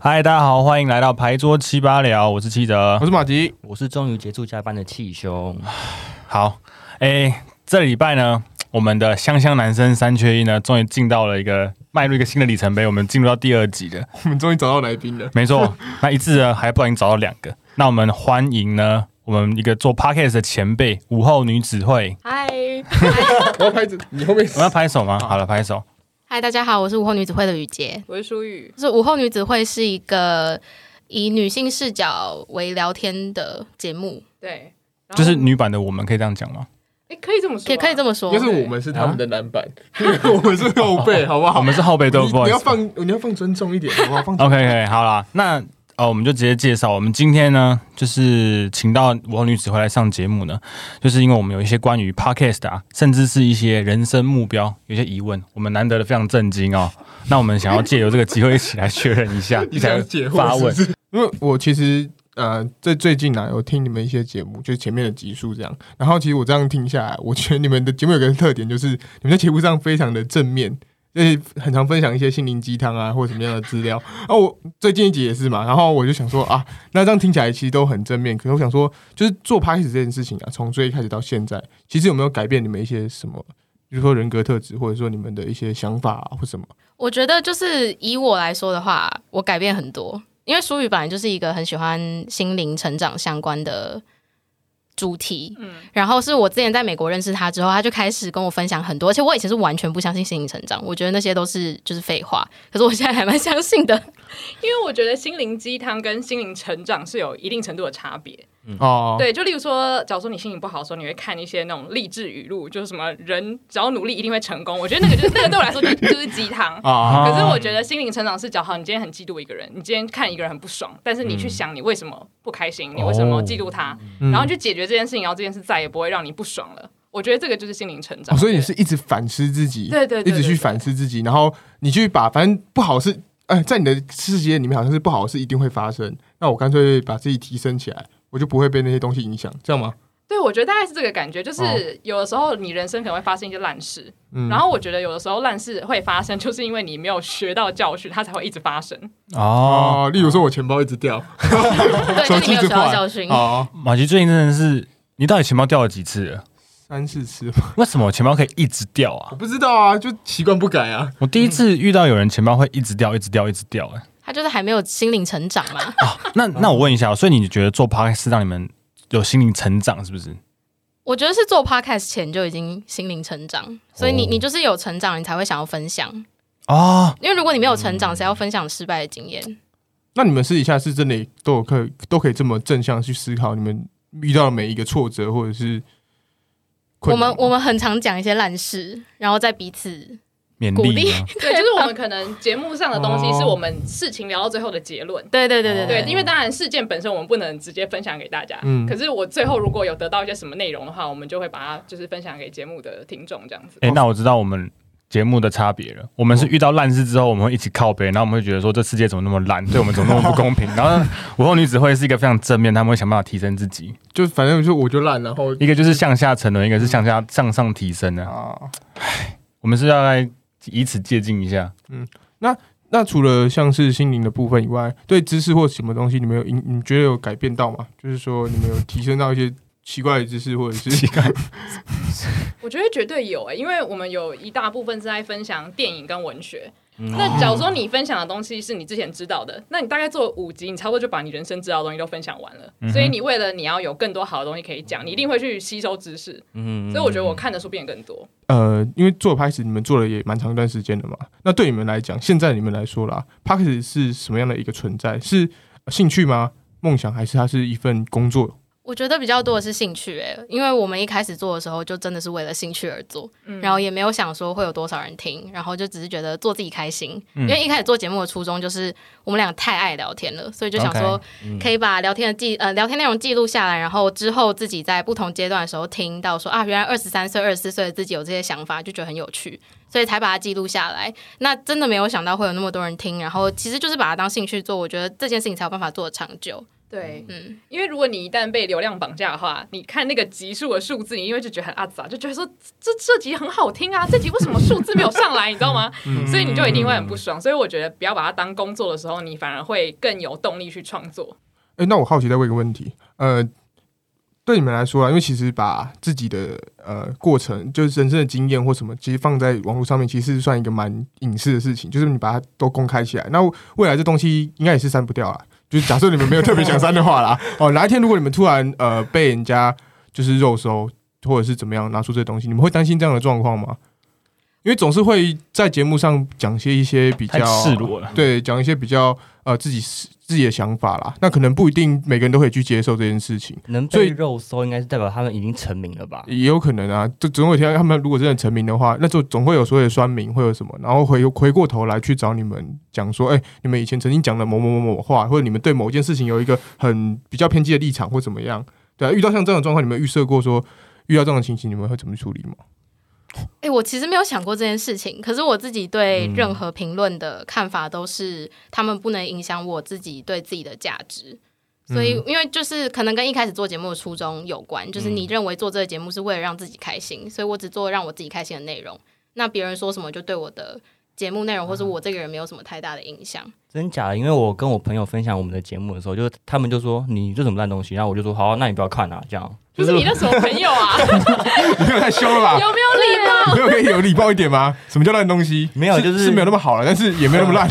嗨，大家好，欢迎来到牌桌七八聊，我是七哲我。是马吉，我是终于结束加班的气兄，好，哎、这礼拜呢，我们的香香男生三缺一呢，终于进到了一个迈入一个新的里程碑，我们进入到第二集了。我们终于找到来宾了。没错，那一次呢还不小心找到两个，那我们欢迎呢我们一个做 podcast 的前辈午后女子会，嗨 我要拍子，你后面我要拍手吗？好了，拍手。嗨，大家好，我是午后女子会的雨洁。我是舒雨，就是午后女子会是一个以女性视角为聊天的节目，对，就是女版的我们可以这样讲吗？诶可以这么说啊，可以可以这么说应该。是我们是他们的男版，我们是后辈，好不好？我们是后辈不好意思。你要放，你要放尊重一点，好不好？放尊 OK 重 OK，好啦，那呃，我们就直接介绍。我们今天呢，就是请到王女子回来上节目呢，就是因为我们有一些关于 Podcast 啊，甚至是一些人生目标有些疑问，我们难得的非常震惊哦。那我们想要借由这个机会一起来确认一下，你想解惑发问因为我其实呃，最最近啊，有听你们一些节目，就是前面的集数这样。然后其实我这样听下来，我觉得你们的节目有个特点，就是你们在节目上非常的正面。就是很常分享一些心灵鸡汤啊，或者什么样的资料。啊，我最近一集也是嘛，然后我就想说啊，那这样听起来其实都很正面。可是我想说，就是做拍子这件事情啊，从最开始到现在，其实有没有改变你们一些什么？比如说人格特质，或者说你们的一些想法啊，或什么？我觉得就是以我来说的话，我改变很多，因为书语本来就是一个很喜欢心灵成长相关的主题，嗯然后是我之前在美国认识他之后，他就开始跟我分享很多，而且我以前是完全不相信心灵成长，我觉得那些都是就是废话，可是我现在还蛮相信的。因为我觉得心灵鸡汤跟心灵成长是有一定程度的差别。哦，对，就例如说，假如说你心情不好的时候，你会看一些那种励志语录，就是什么人只要努力一定会成功。我觉得那个就是那个对我来说就 就是鸡汤。啊，可是我觉得心灵成长是，假如好，你今天很嫉妒一个人，你今天看一个人很不爽，但是你去想你为什么不开心，你为什么嫉妒他，嗯然后去解决这件事情，然后这件事再也不会让你不爽了。我觉得这个就是心灵成长。哦，所以你是一直反思自己，对对对对一直去反思自己，然后你去把反正不好事，呃，在你的世界里面好像是不好的事一定会发生，那我干脆把自己提升起来，我就不会被那些东西影响，这样吗？对，我觉得大概是这个感觉，就是哦有的时候你人生可能会发生一些烂事，嗯，然后我觉得有的时候烂事会发生，就是因为你没有学到教训，它才会一直发生。例如说我钱包一直掉，对，手就你没有学到机一直坏教训。哦，马吉最近真的是，你到底钱包掉了几次了？三四次吧，为什么我钱包可以一直掉啊？我不知道啊，就习惯不改啊。我第一次遇到有人钱包会一直掉，一直掉，一直掉、哎。他就是还没有心灵成长嘛。那那我问一下，所以你觉得做 podcast 让你们有心灵成长，是不是？我觉得是做 podcast 前就已经心灵成长，所以你哦你就是有成长，你才会想要分享。哦，因为如果你没有成长，谁要分享失败的经验？那你们私底下是真的都有可以都可以这么正向去思考你们遇到的每一个挫折或者是我们我们很常讲一些烂事，然后再彼此勉鼓励？对，就是我们可能节目上的东西是我们事情聊到最后的结论。对对对对对，对，因为当然事件本身我们不能直接分享给大家，嗯可是我最后如果有得到一些什么内容的话，我们就会把它就是分享给节目的听众这样子。哎、那我知道我们节目的差别了。我们是遇到烂事之后，我们会一起靠背，然后我们会觉得说这世界怎么那么烂，对我们怎么那么不公平。然后午后女子会是一个非常正面，他们会想办法提升自己。就反正就我就烂，然后一个就是向下沉沦，一个是向下向上提升的。啊。我们是要来以此借鉴一下。嗯那除了像是心灵的部分以外，对知识或什么东西，你们有你你觉得有改变到吗？就是说你们有提升到一些奇怪的知识，或者是 我觉得绝对有诶、因为我们有一大部分是在分享电影跟文学。嗯那假如说你分享的东西是你之前知道的，那你大概做五集，你差不多就把你人生知道的东西都分享完了。嗯所以你为了你要有更多好的东西可以讲，你一定会去吸收知识。嗯所以我觉得我看的书变得更多。呃，因为做 p a 你们做了也蛮长一段时间的嘛。那对你们来讲，现在你们来说啦 p a c 是什么样的一个存在？是呃兴趣吗？梦想还是它是一份工作？我觉得比较多的是兴趣、欸，因为我们一开始做的时候就真的是为了兴趣而做，嗯然后也没有想说会有多少人听，然后就只是觉得做自己开心。嗯因为一开始做节目的初衷就是我们俩太爱聊天了，所以就想说可以把聊天的记呃聊天内容记录下来，然后之后自己在不同阶段的时候听到说啊，原来二十三岁、二十四岁的自己有这些想法，就觉得很有趣，所以才把它记录下来。那真的没有想到会有那么多人听，然后其实就是把它当兴趣做，我觉得这件事情才有办法做得长久。对，嗯，因为如果你一旦被流量绑架的话，你看那个集数的数字，你因为就觉得很阿杂，就觉得说这这集很好听啊，这集为什么数字没有上来，你知道吗？所以你就一定会很不爽。所以我觉得不要把它当工作的时候，你反而会更有动力去创作。哎、那我好奇再问一个问题，呃，对你们来说啊，因为其实把自己的呃过程，就是人生的经验或什么，其实放在网络上面，其实是算一个蛮隐私的事情，就是你把它都公开起来，那未来这东西应该也是删不掉啦。就是假设你们没有特别想删的话啦，哦，哪一天如果你们突然呃被人家就是肉收，或者是怎么样拿出这些东西，你们会担心这样的状况吗？因为总是会在节目上讲些一些比较赤裸了。对，讲一些比较呃自己自己的想法啦。那可能不一定每个人都可以去接受这件事情，能所以被肉搜，应该是代表他们已经成名了吧？也有可能啊。就总有一天他们如果真的成名的话，那就总会有所谓的酸民，会有什么，然后回回过头来去找你们讲说，哎、你们以前曾经讲的某某某某话，或者你们对某件事情有一个很比较偏激的立场或怎么样。对啊，遇到像这种状况，你们预设过说遇到这种情形，你们会怎么处理吗？哎、我其实没有想过这件事情，可是我自己对嗯任何评论的看法都是，他们不能影响我自己对自己的价值。所以，因为就是可能跟一开始做节目的初衷有关，就是你认为做这个节目是为了让自己开心，所以我只做让我自己开心的内容。那别人说什么就对我的节目内容或是我这个人没有什么太大的影响。真假的？因为我跟我朋友分享我们的节目的时候，就他们就说你这什么烂东西，然后我就说好啊、那你不要看啊，这样。不是你那什么朋友啊？你没有太凶了吧？有没有礼貌？没有可以有礼貌一点吗？什么叫烂东西？没有就是是没有那么好了，但是也没有那么烂。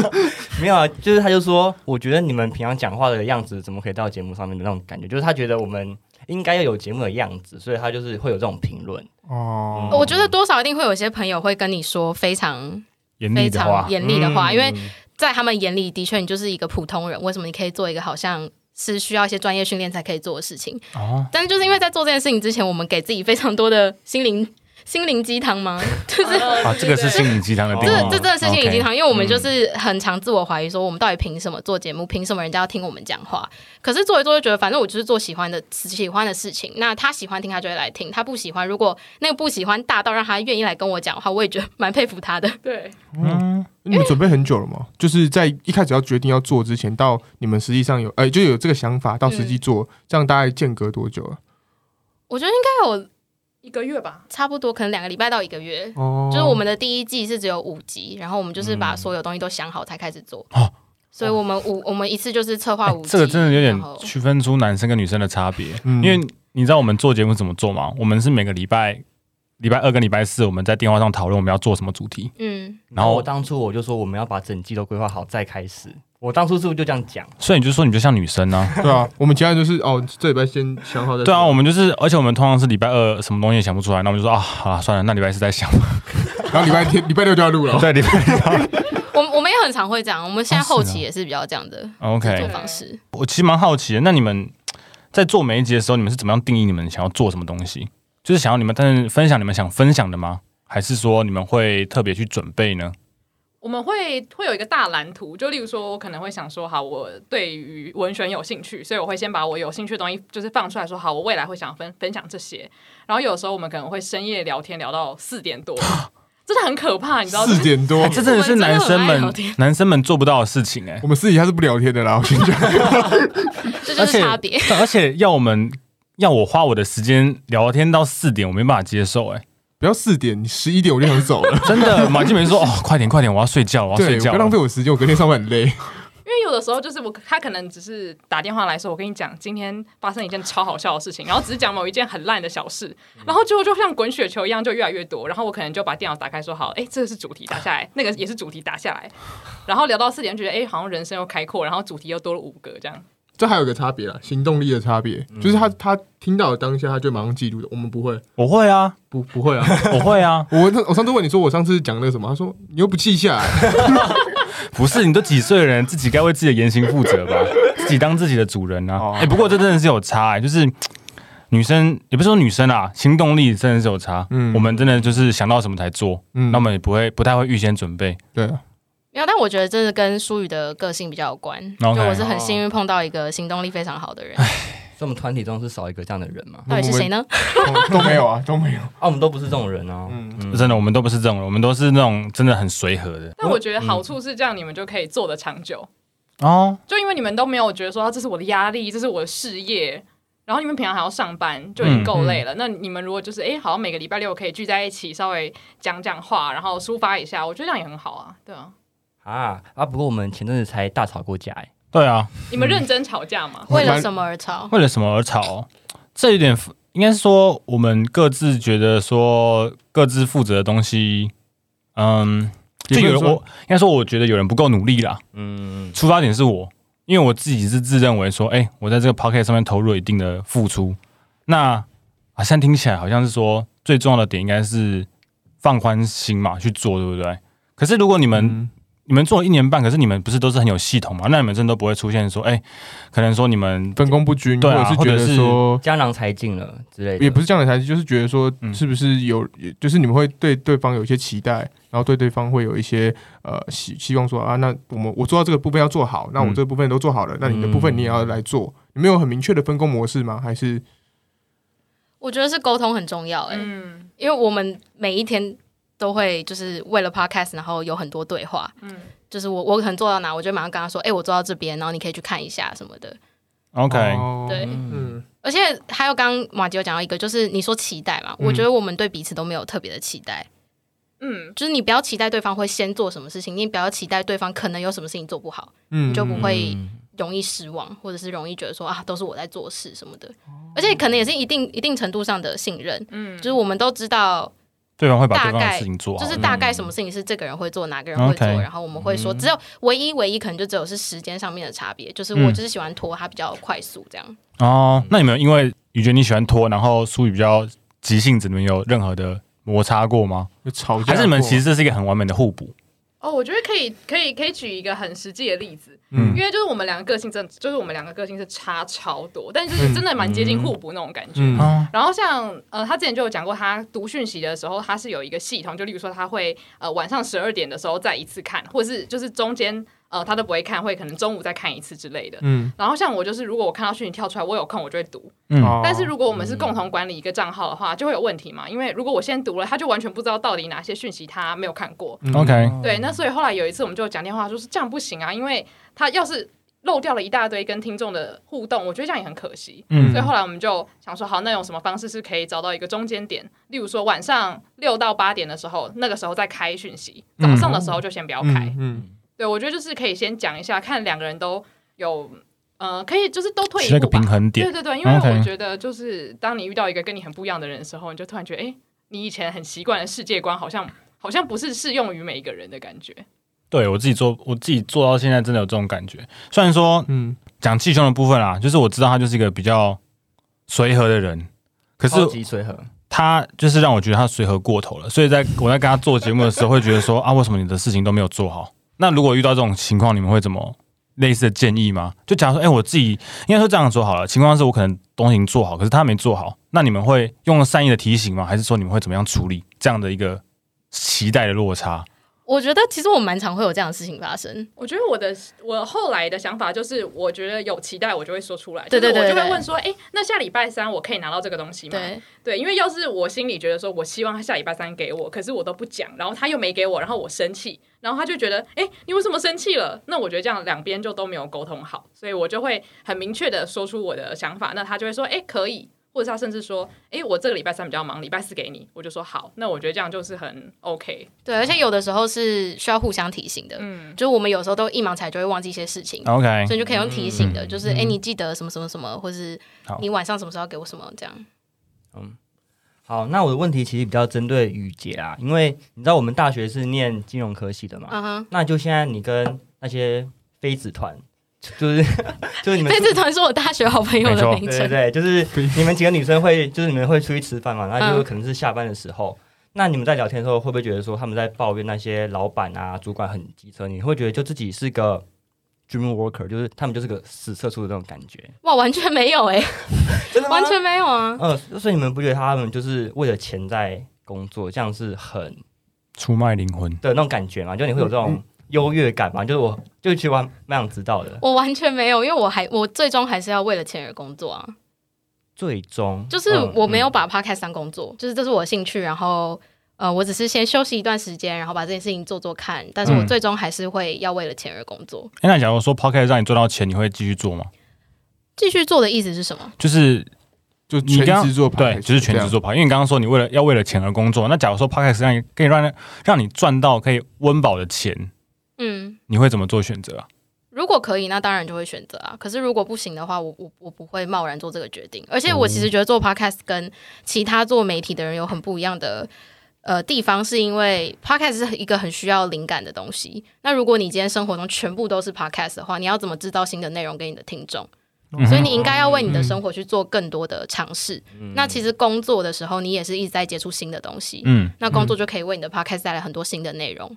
没有啊，就是他就说，我觉得你们平常讲话的样子怎么可以到节目上面的那种感觉，就是他觉得我们应该要有节目的样子，所以他就是会有这种评论。哦，我觉得多少一定会有一些朋友会跟你说非常非严厉的话，严厉的话，嗯因为在他们眼里，的确你就是一个普通人，为什么你可以做一个好像是需要一些专业训练才可以做的事情？哦，但是就是因为在做这件事情之前，我们给自己非常多的心灵 心灵鸡汤吗？就是啊，这个是心灵鸡汤的定义。这这真的是心灵鸡汤，因为我们嗯就是很常自我怀疑，说我们到底凭什么做节目？凭什么人家要听我们讲话？可是做一做就觉得，反正我就是做喜欢的喜欢的事情。那他喜欢听，他就会来听；他不喜欢，如果那个不喜欢大到让他愿意来跟我讲的话，我也觉得蛮佩服他的。对，嗯，你们准备很久了吗？就是在一开始要决定要做之前，到你们实际上有，哎、就有这个想法，到实际做，这样大概间隔多久了？我觉得应该有一个月吧。差不多，可能两个礼拜到一个月。哦就是我们的第一季是只有五集，然后我们就是把所有东西都想好才开始做。哦所以我们五我们一次就是策划五集、哎这个真的有点区分出男生跟女生的差别。嗯因为你知道我们做节目怎么做吗？我们是每个礼拜礼拜二跟礼拜四我们在电话上讨论我们要做什么主题，嗯，然后我当初我就说我们要把整季都规划好再开始。我当初是不是就这样讲？所以你就说你就像女生呢、对啊，我们其他人就是哦，这礼拜先想好再对啊，我们就是，而且我们通常是礼拜二什么东西也想不出来，那我们就说啊，好了，算了，那礼拜四再想。然后礼拜天、礼拜六就要录了。对，礼拜六我我们也很常会这样，我们现在后期也是比较这样的 OK。方式。我其实蛮好奇的，那你们在做每一集的时候，你们是怎么样定义你们想要做什么东西？就是想要你们但是分享你们想分享的吗？还是说你们会特别去准备呢？我们会会有一个大蓝图，就例如说，我可能会想说，好，我对于文选有兴趣，所以我会先把我有兴趣的东西就是放出来说，好，我未来会想分分享这些。然后有时候我们可能会深夜聊天聊到四点多，真的很可怕，你知道？四点多哎，这真的是男生们男生们做不到的事情哎、我们私底下是不聊天的啦。我先讲，这就是差别。而且要我们要我花我的时间聊天到四点，我没办法接受哎、不要四点，你十一点我就想走了。真的，马静梅说哦，快点快点，我要睡觉，我要，睡觉了。不要浪费我时间，我隔天上班很累。因为有的时候就是我，他可能只是打电话来说，我跟你讲，今天发生一件超好笑的事情，然后只是讲某一件很烂的小事，然后最后就像滚雪球一样，就越来越多，然后我可能就把电脑打开说，好，哎，这个是主题打下来，那个也是主题打下来，然后聊到四点，觉得哎，好像人生又开阔，然后主题又多了五个这样。这还有个差别啊，行动力的差别，就是他他听到当下，他就马上记录的。我们不会，我会啊，不不会啊。我会啊。我我上次问你说，我上次讲那个什么，他说你又不记下来，不是，你都几岁的人，自己该为自己的言行负责吧，自己当自己的主人啊。哦哎、不过这真的是有差、欸，就是女生也不是说女生啊，行动力真的是有差。嗯我们真的就是想到什么才做，嗯那么也不会不太会预先准备。对啊，没有，但我觉得这是跟舒宇的个性比较有关。就我是很幸运碰到一个行动力非常好的人，所以我们团体中是少一个这样的人嘛？到底是谁呢？都都没有啊，都没有。啊，我们都不是这种人啊。嗯嗯真的，我们都不是这种人，我们都是那种真的很随和的。但我觉得好处是这样，你们就可以做的长久。哦，就因为你们都没有觉得说啊这是我的压力，这是我的事业，然后你们平常还要上班，就已经够累了。那你们如果就是哎、诶好像每个礼拜六可以聚在一起，稍微讲讲话，然后抒发一下，我觉得这样也很好啊。对啊，啊啊！不过我们前阵子才大吵过架，哎，对啊，你们认真吵架吗？为了什么而吵？为了什么而吵？这有点应该是说我们各自觉得说各自负责的东西，嗯，就有人我应该说我觉得有人不够努力啦。嗯，出发点是我，因为我自己是自认为说，哎、我在这个 p o c k e t 上面投入了一定的付出。那好像听起来好像是说最重要的点应该是放宽心嘛去做，对不对？可是如果你们、嗯你们做了一年半，可是你们不是都是很有系统嘛？那你们真的都不会出现说，哎、可能说你们分工不均，对啊或者是觉得说。江郎才尽了之类的，也不是江郎才尽，就是觉得说嗯，是不是有，就是你们会对对方有一些期待，然后对对方会有一些呃希希望说啊，那我们我做到这个部分要做好，那我嗯这个部分都做好了，那你的部分你也要来做，你们有很明确的分工模式吗？还是我觉得是沟通很重要、哎、嗯因为我们每一天都会就是为了 podcast，然后有很多对话。嗯，就是我我可能做到哪，我就马上跟他说，哎、我做到这边，然后你可以去看一下什么的。OK，、哦。对。嗯，嗯而且还有刚刚马吉有讲到一个，就是你说期待嘛，嗯我觉得我们对彼此都没有特别的期待，嗯，就是你不要期待对方会先做什么事情，你也不要期待对方可能有什么事情做不好，嗯。你就不会嗯。容易失望，或者是容易觉得说啊都是我在做事什么的，而且可能也是一定一定程度上的信任，嗯。就是我们都知道对方会把对方的大概事情做好，就是大概什么事情是这个人会做，哪个人会做然后我们会说，只有唯一唯一可能就只有是时间上面的差别，就是我就是喜欢拖，他比较快速这样。哦。那有没有因为你觉得你喜欢拖，然后苏宇比较急性子，你们有任何的摩擦过吗？有吵架，还是你们其实这是一个很完美的互补？哦，我觉得可以，可以，可以举一个很实际的例子，嗯。因为就是我们两个个性真的，就是我们两个个性是差超多，但就是真的蛮接近互补那种感觉。然后像呃，他之前就有讲过，他读讯息的时候，他是有一个系统，就例如说他会呃晚上十二点的时候再一次看，或者是就是中间呃他都不会看，会可能中午再看一次之类的。嗯，然后像我就是，如果我看到讯息跳出来，我有空我就会读。嗯哦但是如果我们是共同管理一个账号的话，就会有问题嘛，因为如果我先读了，他就完全不知道到底哪些讯息他没有看过。嗯 OK 对，那所以后来有一次我们就讲电话，说是这样不行啊，因为他要是漏掉了一大堆跟听众的互动，我觉得这样也很可惜。嗯所以后来我们就想说，好，那用什么方式是可以找到一个中间点？例如说晚上六到八点的时候，那个时候再开讯息；早上的时候就先不要开。嗯嗯对我觉得就是可以先讲一下，看两个人都有呃，可以就是都退取那个一步吧。平衡点对。对对，因为我觉得就是当你遇到一个跟你很不一样的人的时候，你就突然觉得，哎，你以前很习惯的世界观好像好像不是适用于每一个人的感觉。对我自己做，我自己做到现在真的有这种感觉。虽然说嗯讲气胸的部分啦，就是我知道他就是一个比较随和的人，可是随和，他就是让我觉得他随和过头了，所以在我在跟他做节目的时候，会觉得说啊，为什么你的事情都没有做好？那如果遇到这种情况，你们会怎么类似的建议吗？就假如说，哎、我自己应该说这样做好了，情况是我可能东西已经做好，可是他没做好，那你们会用善意的提醒吗？还是说你们会怎么样处理这样的一个期待的落差？我觉得其实我蛮常会有这样的事情发生。我觉得我的我后来的想法就是，我觉得有期待，我就会说出来。对对就是我就会问说，哎、那下礼拜三我可以拿到这个东西吗？对，对，因为要是我心里觉得说，我希望他下礼拜三给我，可是我都不讲，然后他又没给我，然后我生气，然后他就觉得，哎，你为什么生气了？那我觉得这样两边就都没有沟通好，所以我就会很明确的说出我的想法，那他就会说，哎，可以，或者他甚至说，哎，我这个礼拜三比较忙，礼拜四给你，我就说好，那我觉得这样就是很 OK，对，而且有的时候是需要互相提醒的，嗯，就是我们有时候都一忙起来就会忘记一些事情。OK，所以你就可以用提醒的，嗯。就是哎、诶你记得什么什么什么，或是你晚上什么时候要给我什么，这样。嗯。好，那我的问题其实比较针对雨杰啊，因为你知道我们大学是念金融科系的嘛，嗯哼，那就现在你跟那些妃子团，就是 就是你们飞子团是我大学好朋友的名称。对对对，就是你们几个女生会，就是你们会出去吃饭嘛，那就嗯可能是下班的时候，那你们在聊天的时候，会不会觉得说他们在抱怨那些老板啊、主管很机车？你会觉得就自己是个 dream worker，就是他们就是个死社畜的那种感觉？哇，完全没有哎、真的完全没有啊。嗯，所以你们不觉得他们就是为了钱在工作，这样是很出卖灵魂。的那种感觉嘛？就你会有这种优越感嘛？就是我就其实我还蛮想知道的。我完全没有，因为我还我最终还是要为了钱而工作啊。最终就是嗯我没有把 podcast 当工作，就是这是我的兴趣，然后呃，我只是先休息一段时间，然后把这件事情做做看，但是我嗯最终还是会要为了钱而工作。哎，那假如说 podcast 让你赚到钱，你会继续做吗？继续做的意思是什么？就是就你刚全职做对，就是全职做 podcast，因为你刚刚说你为了要为了钱而工作，那假如说 podcast 让你可以让让你赚到可以温饱的钱，嗯，你会怎么做选择啊？如果可以，那当然就会选择啊。可是如果不行的话，我我我不会贸然做这个决定。而且我其实觉得做 podcast 跟其他做媒体的人有很不一样的呃地方，是因为 podcast 是一个很需要灵感的东西。那如果你今天生活中全部都是 podcast 的话，你要怎么制造新的内容给你的听众？嗯所以你应该要为你的生活去做更多的尝试。嗯那其实工作的时候，你也是一直在接触新的东西。嗯，那工作就可以为你的 podcast 带来很多新的内容。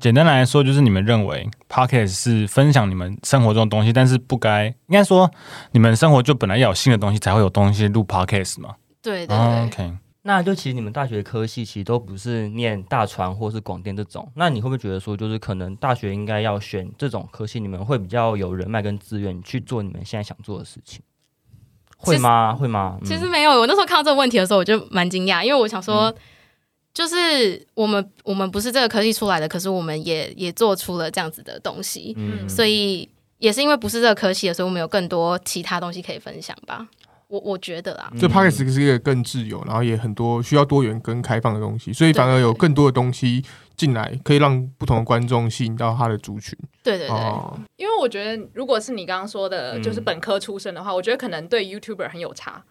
简单来说，就是你们认为 podcast 是分享你们生活中的东西，但是不该应该说你们生活就本来要有新的东西，才会有东西录 podcast 嘛。对对对，那就其实你们大学科系其实都不是念大传或是广电这种，那你会不会觉得说，就是可能大学应该要选这种科系，你们会比较有人脉跟资源去做你们现在想做的事情？会吗？会吗？嗯其实没有，我那时候看到这个问题的时候，我就蛮惊讶，因为我想嗯说，就是我们我们不是这个科技出来的，可是我们也也做出了这样子的东西，嗯。所以也是因为不是这个科系的，所以我们有更多其他东西可以分享吧。我我觉得啦，这 podcast 是一个更自由，然后也很多需要多元跟开放的东西，所以反而有更多的东西进来，可以让不同的观众吸引到他的族群。对对对，哦，因为我觉得，如果是你刚刚说的，嗯。就是本科出身的话，我觉得可能对 YouTuber 很有差。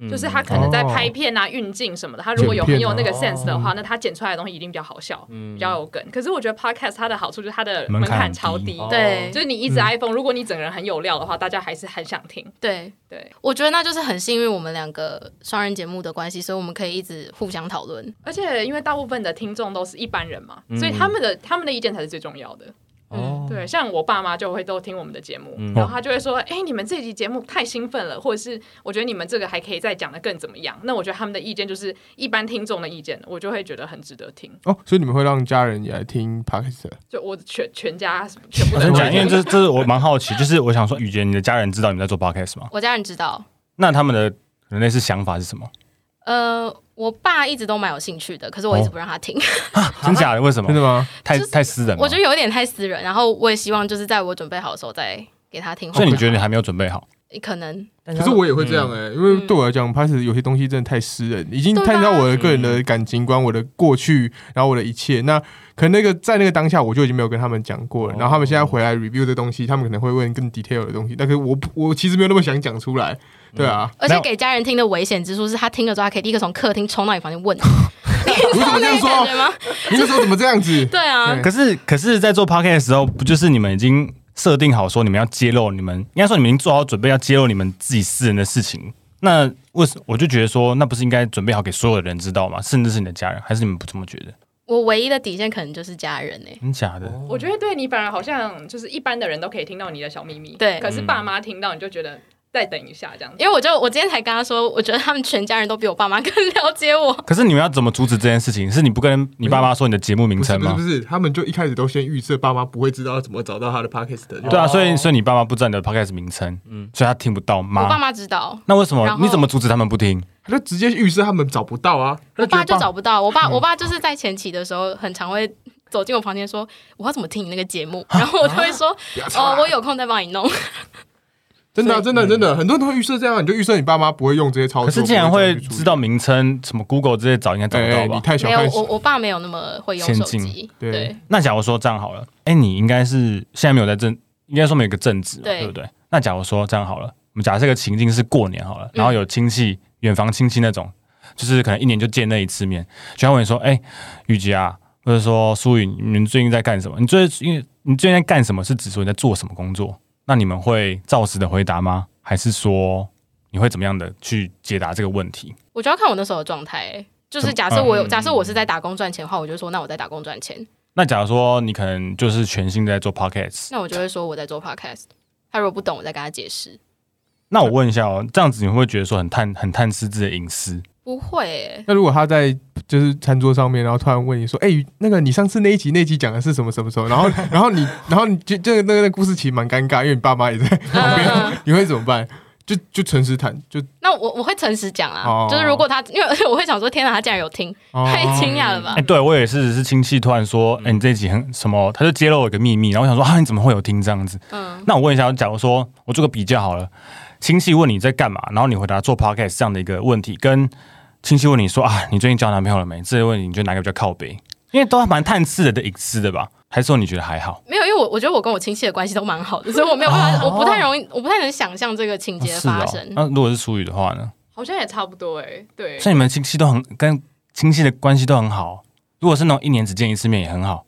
嗯就是他可能在拍片啊、运镜什么的，他如果有很有那个 sense 的话，那他剪出来的东西一定比较好笑，嗯。比较有梗。可是我觉得 podcast 它的好处就是它的门槛超低，对。就是你一直 iPhone，如果你整个人很有料的话，大家还是很想听。对，对，我觉得那就是很幸运，我们两个双人节目的关系，所以我们可以一直互相讨论。而且因为大部分的听众都是一般人嘛，嗯。所以他们的他们的意见才是最重要的。哦，对，像我爸妈就会都听我们的节目，嗯然后他就会说：“哎、你们这集节目太兴奋了，或者是我觉得你们这个还可以再讲的更怎么样？”那我觉得他们的意见就是一般听众的意见，我就会觉得很值得听。哦，所以你们会让家人也来听 podcast？就我全全家全部的我真讲，人因为这这是我蛮好奇，就是我想说，雨杰，你的家人知道你们在做 podcast 吗？我家人知道，那他们的类似想法是什么？呃，我爸一直都蛮有兴趣的，可是我一直不让他听。真假的？为什么真？的吗？太就是太私人了。我觉得有点太私人，然后我也希望就是在我准备好的时候再给他听。所以你觉得你还没有准备好？可能但可是我也会这样哎、因为对我来讲 a s 有些东西真的太私人，已经探到我的个人的感情观、我的过去，然后我的一切。那可能那个在那个当下，我就已经没有跟他们讲过了。哦然后他们现在回来 review 这东西，他们可能会问更 detail 的东西，但是我我其实没有那么想讲出来，对啊。而且给家人听的危险之处是他听了之后，他可以立刻从客厅冲到你房间问，你 怎么这样说？你那时候怎么这样子？对啊，可是可是，在做 podcast 的时候，不就是你们已经设定好说你们要揭露你们，应该说你们已经做好准备要揭露你们自己私人的事情？那为什我就觉得说，那不是应该准备好给所有的人知道吗？甚至是你的家人，还是你们不这么觉得？我唯一的底线可能就是家人哎、真假的？我觉得对你反而好像就是一般的人都可以听到你的小秘密，对可是爸妈听到你就觉得再等一下这样子。因为我就我今天才跟他说，我觉得他们全家人都比我爸妈更 了解我。可是你们要怎么阻止这件事情？是你不跟你爸妈说你的节目名称吗不是不？是，他们就一开始都先预设爸妈不会知道怎么找到他的 podcast 的。对啊，哦所以所以你爸妈不知道你的 podcast 名称，嗯所以他听不到吗我爸？妈知道，那为什么你怎么阻止他们不听？他就直接预设他们找不到啊。我爸就找不到。我爸我爸就是在前期的时候，很常会走进我房间说：“我要怎么听你那个节目？”然后我就会说：“哦，我有空再帮你弄。真的啊、真的真的，很多人都会预设这样，你就预设你爸妈不会用这些操作。可是竟然会知道名称，什么 Google 这些找应该找哎、得到吧？你太”小没有，看我我爸没有那么会用手先机。对对那假如说这样好了，哎、你应该是现在没有在正，应该说没有一个正职，对对不对？那假如说这样好了，我们假设这个情境是过年好了，然后有亲戚，远房亲戚那种，就是可能一年就见那一次面，就要问你说，哎、雨杰啊，或者说苏雨，你们最近在干什么？你最因为你最近在干什么？是指说你在做什么工作？那你们会照实的回答吗？还是说你会怎么样的去解答这个问题？我就要看我那时候的状态、欸就是假设我有，嗯假设我是在打工赚钱的话，我就说那我在打工赚钱，那假如说你可能就是全心在做 podcast，那我就会说我在做 podcast。他如果不懂，我再跟他解释。那我问一下哦，这样子你会不会觉得说很探很探私自己的隐私？不会、欸，那如果他在就是餐桌上面，然后突然问你说：“哎、那个你上次那一集那一集讲的是什么什么时候？”然后 然后你然后你就这个那个那个故事其实蛮尴尬，因为你爸妈也在旁边，嗯 你会怎么办？就就诚实谈，就那我我会诚实讲啊，哦就是如果他，因为而且 我会想说，天哪，他竟然有听，哦太惊讶了吧哎、？对我也是，是亲戚突然说，哎、你这一集很什么，他就揭露我一个秘密，然后我想说，啊，你怎么会有听这样子？嗯，那我问一下，假如说我做个比较好了，亲戚问你在干嘛，然后你回答做 podcast 这样的一个问题，跟亲戚问你说啊，你最近交男朋友了没？这些问题你觉得哪个比较靠北？因为都还蛮探视的的隐私的吧？还是说你觉得还好？没有，因为我我觉得我跟我亲戚的关系都蛮好的，所以我没有办法，我不太容易，我不太能想象这个情节发生。。那如果是淑宇的话呢？好像也差不多哎、对，所以你们亲戚都很跟亲戚的关系都很好。如果是那种一年只见一次面也很好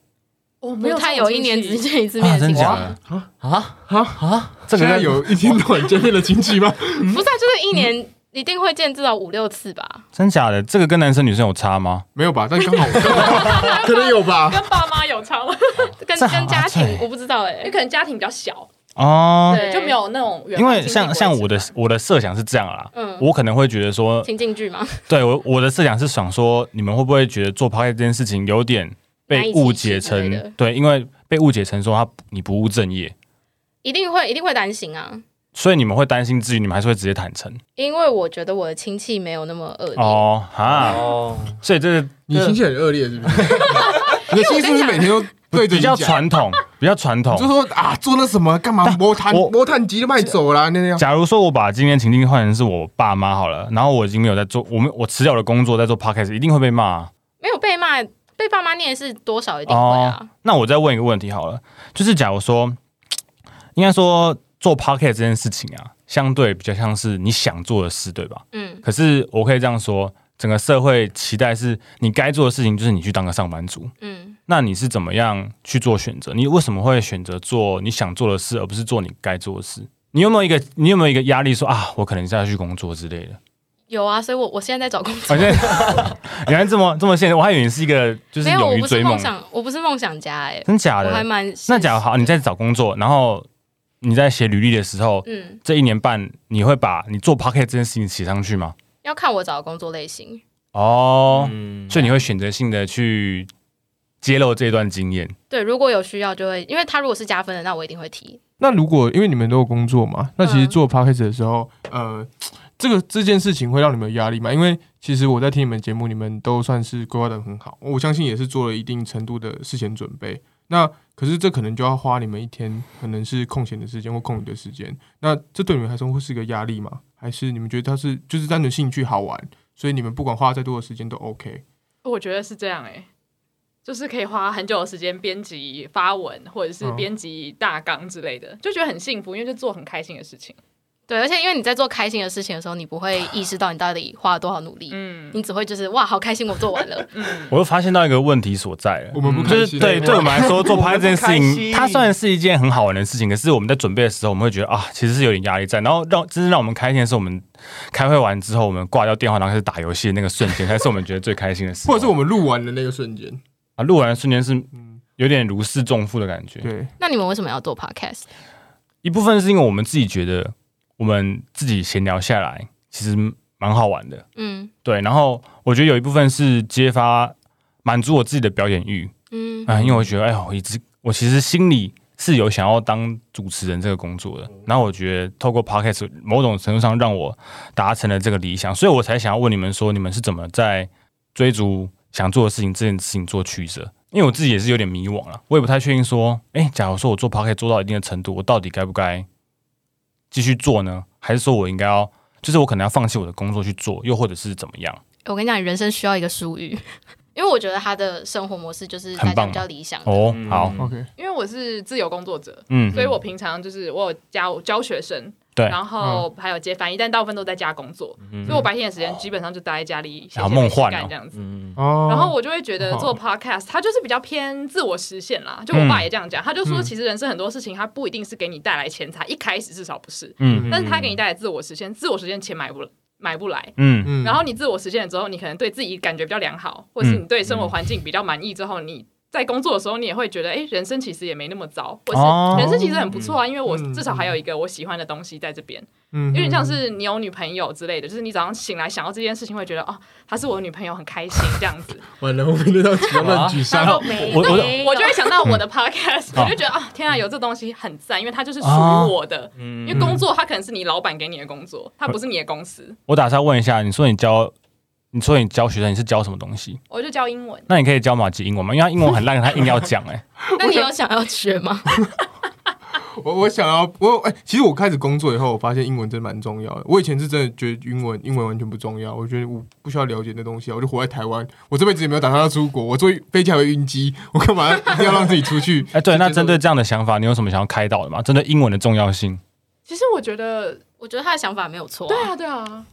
我没有不太有一年只只见一次面啊，的假的？啊啊啊！现在这个跟有一天到晚见面的亲戚吗？不是啊，就是一年一定会见至少五六次吧。真假的？这个跟男生女生有差吗？没有吧？但刚好 可能有吧。跟爸妈有差吗？跟这好跟家庭这我不知道哎、因为可能家庭比较小，哦，对就没有那种远因为像像我的我的设想是这样啦，嗯，我可能会觉得说，情境剧吗？对我我的设想是想说，你们会不会觉得做 p o d 这件事情有点被误解难以启齿之类的成对，因为被误解成说他你不务正业，一定会一定会担心啊，所以你们会担心至于你们还是会直接坦诚因为我觉得我的亲戚没有那么恶劣。哦哈，哦，所以这个你亲戚很恶劣是不是？你的亲戚是不是每天都对着比较？传统，比较传统就。说啊，做那什么干嘛？摩炭我摩炭机就卖走了那样。假如说我把今天情境换成是我爸妈好了，然后我已经没有在做，我们我辞掉了工作，在做 podcast，一定会被骂啊、没有被骂，被爸妈念是多少一定会啊。哦。那我再问一个问题好了，就是假如说，应该说 做 podcast 这件事情啊，相对比较像是你想做的事，对吧？嗯，可是我可以这样说，整个社会期待是你该做的事情就是你去当个上班族。嗯，那你是怎么样去做选择？你为什么会选择做你想做的事，而不是做你该做的事？你有没有一个你有没有一个压力说啊，我可能是要去工作之类的？有啊，所以我我现在在找工作反。正 原来这么这么现实，我还以为你是一个就是勇我不是于追梦梦，想，我不是梦想家哎、真假的我还？蛮那假如好，你在找工作，然后你在写履历的时候，嗯，这一年半你会把你做 p o c k e t 这件事情写上去吗？要看我找的工作类型。哦，嗯所以你会选择性的去揭露这段经验。对，如果有需要就会，因为他如果是加分的，那我一定会提。那如果因为你们都有工作嘛，那其实嗯做 podcast 的时候，呃，这个这件事情会让你们有压力吗？因为其实我在听你们节目，你们都算是规划的很好，我相信也是做了一定程度的事前准备。那可是这可能就要花你们一天，可能是空闲的时间或空余的时间。那这对你们来说会是一个压力吗？还是你们觉得它是就是单纯兴趣好玩，所以你们不管花再多的时间都 OK？我觉得是这样哎、就是可以花很久的时间编辑发文，或者是嗯编辑大纲之类的，就觉得很幸福，因为就做很开心的事情。对，而且因为你在做开心的事情的时候，你不会意识到你到底花了多少努力，嗯你只会就是哇，好开心，我做完了。嗯，我又发现到一个问题所在了我。们不就是开心，对对我们来说，做拍这件事情，它虽然是一件很好玩的事情，可是我们在准备的时候，我们会觉得啊，其实是有点压力在。然后让真正让我们开心的是，我们开会完之后，我们挂掉电话，然后开始打游戏的那个瞬间，才是我们觉得最开心的事。或者是我们录完的那个瞬间，啊，录完的瞬间是嗯，有点如释重负的感觉。对，那你们为什么要做 podcast？一部分是因为我们自己觉得，我们自己闲聊下来，其实蛮好玩的。嗯对，然后我觉得有一部分是揭发满足我自己的表演欲嗯啊、因为我觉得，哎呀，我一直我其实心里是有想要当主持人这个工作的。然后我觉得透过 podcast 某种程度上让我达成了这个理想，所以我才想要问你们说，你们是怎么在追逐想做的事情这件事情做取舍？因为我自己也是有点迷惘了，我也不太确定说，哎，假如说我做 podcast 做到一定的程度，我到底该不该继续做呢？还是说我应该要，就是我可能要放弃我的工作去做，又或者是怎么样？我跟你讲，你人生需要一个疏语，因为我觉得他的生活模式就是大很棒家比较理想的。哦，嗯。好，OK，因为我是自由工作者，嗯，所以我平常就是我有教教学生，对。然后还有接翻译，但大部分都在家工作，嗯所以我白天的时间基本上就待在家里写好写梦幻哦。干这样子。嗯。哦，然后我就会觉得做 podcast，它就是比较偏自我实现啦。就我爸也这样讲，他就说嗯。其实人生很多事情，它不一定是给你带来钱财，一开始至少不是，嗯。但是它给你带来自我实现，自我实现钱买不买不来。嗯，嗯。然后你自我实现了之后，你可能对自己感觉比较良好，或是你对生活环境比较满意之后，你在工作的时候，你也会觉得，哎，人生其实也没那么糟，或哦是人生其实很不错啊，因为我嗯至少还有一个我喜欢的东西在这边，嗯有点像是你有女朋友之类的，就是你早上醒来想到这件事情，会觉得哦，她是我的女朋友，很开心这样子，完了，我们那沮丧。没我我我就会想到我的 podcast，嗯我就觉得啊，天啊，有这东西很赞，因为它就是属哦。于我的，嗯。因为工作它可能是你老板给你的工作，它不是你的公司，我打算问一下，你说你教，你说你教学生，你是教什么东西？我就教英文。那你可以教马吉英文吗？因为他英文很烂，他硬要讲哎、那你有想要学吗？我我想要我哎、其实我开始工作以后，我发现英文真的蛮重要的。我以前是真的觉得英文英文完全不重要，我觉得我不需要了解那东西啊，我就活在台湾。我这辈子也没有打算要出国，我坐飞机还会晕机，我干嘛一定要让自己出去？哎、对，那针对这样的想法，你有什么想要开导的吗？针对英文的重要性，其实我觉得，我觉得他的想法没有错、对啊，对啊，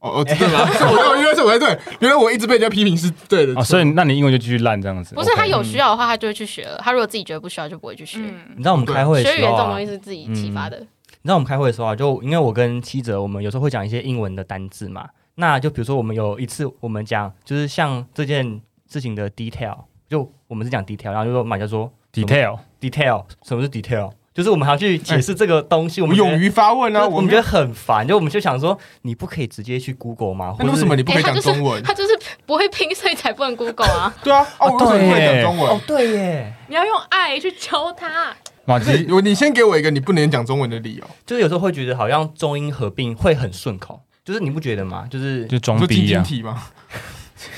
哦哦，真的吗？是我对，原来是我才对，原来我一直被人家批评是对的。哦，所以那你英文就继续烂这样子。不是他有需要的话，他就会去学了。他如果自己觉得不需要，就不会去学。嗯你，知道我们开会的时候啊学语言这种东，西是自己启发的。你知道我们开会的时候啊，就因为我跟七哲，我们有时候会讲一些英文的单字嘛。那就比如说我们有一次我们讲，就是像这件事情的 detail，就我们是讲 detail，然后就说马家说 detail，detail，什么是 detail？就是我们还要去解释这个东西，我们勇于发问啊，我们觉得很烦，就我们就想说，你不可以直接去 Google 吗？为什么你不可以哎他就是讲中文？他就是不会拼，所以才不能 Google 啊。对啊，哦，我为什么不可以讲中文哦？，对耶，你要用爱去教他。马吉我，你先给我一个你不能讲中文的理由。就是有时候会觉得好像中英合并会很顺口，就是你不觉得吗？就是就装你说晶逼啊，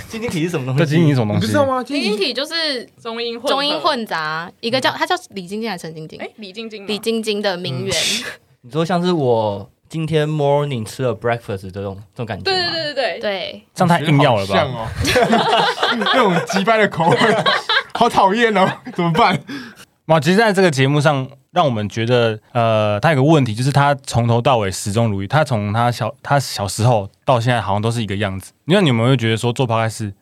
晶？晶晶体是什么东这西？经营什么东西你不知？道吗？晶晶体就是中英混合中英，混杂，一个叫他叫李晶晶还是陈晶晶？哎，李晶晶，李晶晶的名媛。你说像是我今天 morning 吃了 breakfast 这种这种感觉对吗对对对对，对，这样太硬要了吧？好像哦，那种急败的口吻，好讨厌哦，怎么办？马吉在这个节目上，让我们觉得，呃，他有个问题，就是他从头到尾始终如一。他从他小他小时候到现在，好像都是一个样子。因为你们会觉得说做 podcast 是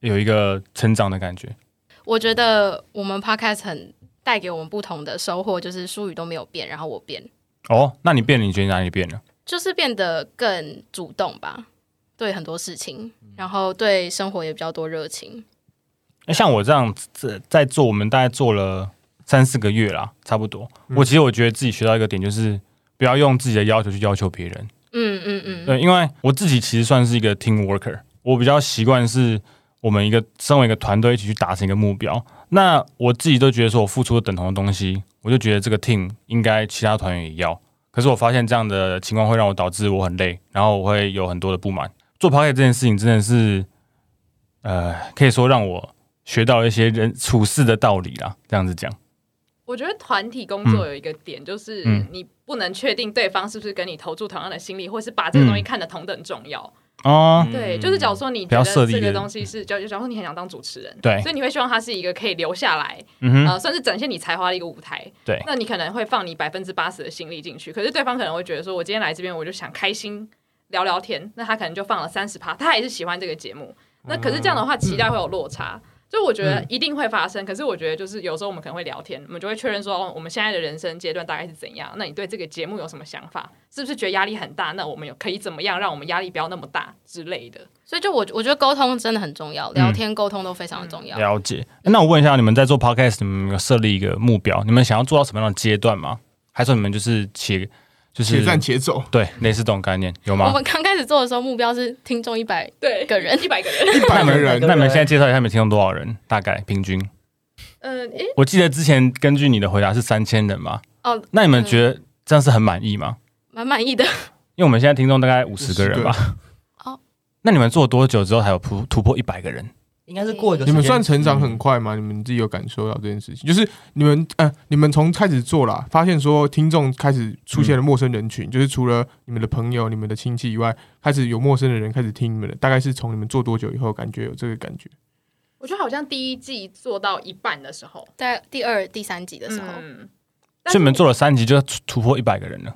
有一个成长的感觉。我觉得我们 podcast 很带给我们不同的收获，就是舒宇都没有变，然后我变，哦，那你变了？你觉得哪里变了？就是变得更主动吧，对很多事情，然后对生活也比较多热情。那像我这样子在做，我们大概做了三四个月啦，差不多。我其实我觉得自己学到一个点，就是不要用自己的要求去要求别人。嗯嗯嗯，对，因为我自己其实算是一个 team worker，我比较习惯是我们一个身为一个团队一起去达成一个目标。那我自己都觉得说我付出了等同的东西，我就觉得这个 team 应该其他团员也要。可是我发现这样的情况会让我导致我很累，然后我会有很多的不满。做 p o c a s t 这件事情真的是，呃，可以说让我学到一些人处事的道理啦。这样子讲，我觉得团体工作有一个点，就是嗯你不能确定对方是不是跟你投注同样的心力，或是把这个东西看得同等重要。哦，对，就是假如说你觉得这个东西是，假假如说你很想当主持人，对所以你会希望它是一个可以留下来，嗯，呃，算是展现你才华的一个舞台。对那你可能会放你百分之八十的心力进去，可是对方可能会觉得说，我今天来这边，我就想开心聊聊天，那他可能就放了三十趴，他还是喜欢这个节目。那可是这样的话，期待会有落差。就我觉得一定会发生，可是我觉得就是有时候我们可能会聊天，我们就会确认说，哦，我们现在的人生阶段大概是怎样？那你对这个节目有什么想法？是不是觉得压力很大？那我们有可以怎么样让我们压力不要那么大之类的？所以就我我觉得沟通真的很重要，聊天沟通都非常的重要。了解。诶那我问一下，你们在做 podcast，你们有没有设立一个目标？你们想要做到什么样的阶段吗？还是说你们就是且就是且战且走，对类似这种概念有吗我吗？们刚开始做的时候，目标是听众一百对，个人一百个人，一百个那人，那你们现在介绍一下，你们听众多少人？大概平均？嗯、诶，我记得之前根据你的回答是三千人嘛？哦，那你们觉得这样是很满意吗？蛮满意的。因为我们现在听众大概五十个人吧。哦，那你们做多久之后才有突突破一百个人？应该是过一个你们算成长很快吗？你们自己有感受到这件事情？就是你们呃，你们从开始做啦，发现说听众开始出现了陌生人群，就是除了你们的朋友、你们的亲戚以外，开始有陌生的人开始听你们的。大概是从你们做多久以后，感觉有这个感觉？我觉得好像第一季做到一半的时候，在第二、第三集的时候，嗯，但所以你们做了三集就突突破一百个人了。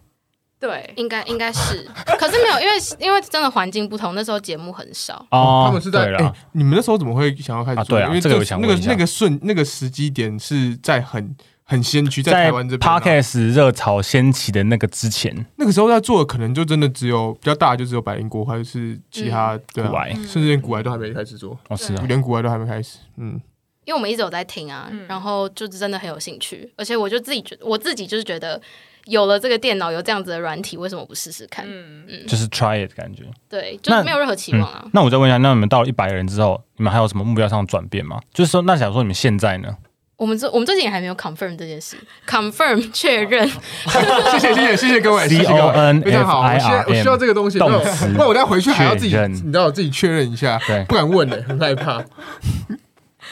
对，应该应该是，可是没有，因为因为真的环境不同，那时候节目很少。哦，他们是在哎、对了，你们那时候怎么会想要开始做？啊对啊因为这个我想那个那个瞬那个时机点是在很很先驱，在在台湾这边啊、podcast 热潮掀起的那个之前，那个时候在做的可能就真的只有比较大，就只有百灵国，或者是其他对啊，古癌甚至连古玩都还没开始做，哦是啊，连古玩都还没开始。嗯，因为我们一直有在听啊，嗯。然后就是真的很有兴趣，而且我就自己觉我自己就是觉得有了这个电脑，有这样子的软体，为什么不试试看？嗯，就是 try it 的感觉。对，就是没有任何期望啊。那我再问一下，那你们到了一百个人之后，你们还有什么目标上的转变吗？就是说，那假如说你们现在呢？我们这我们最近也还没有 confirm 这件事，confirm 确认。谢谢谢谢谢谢各位，谢谢各 C O 位，N 非常 F 好，我 I 需要 R 我需要这个东西，不然我待会回去还要自己，你知道我自己确认一下，对不敢问的，很害怕。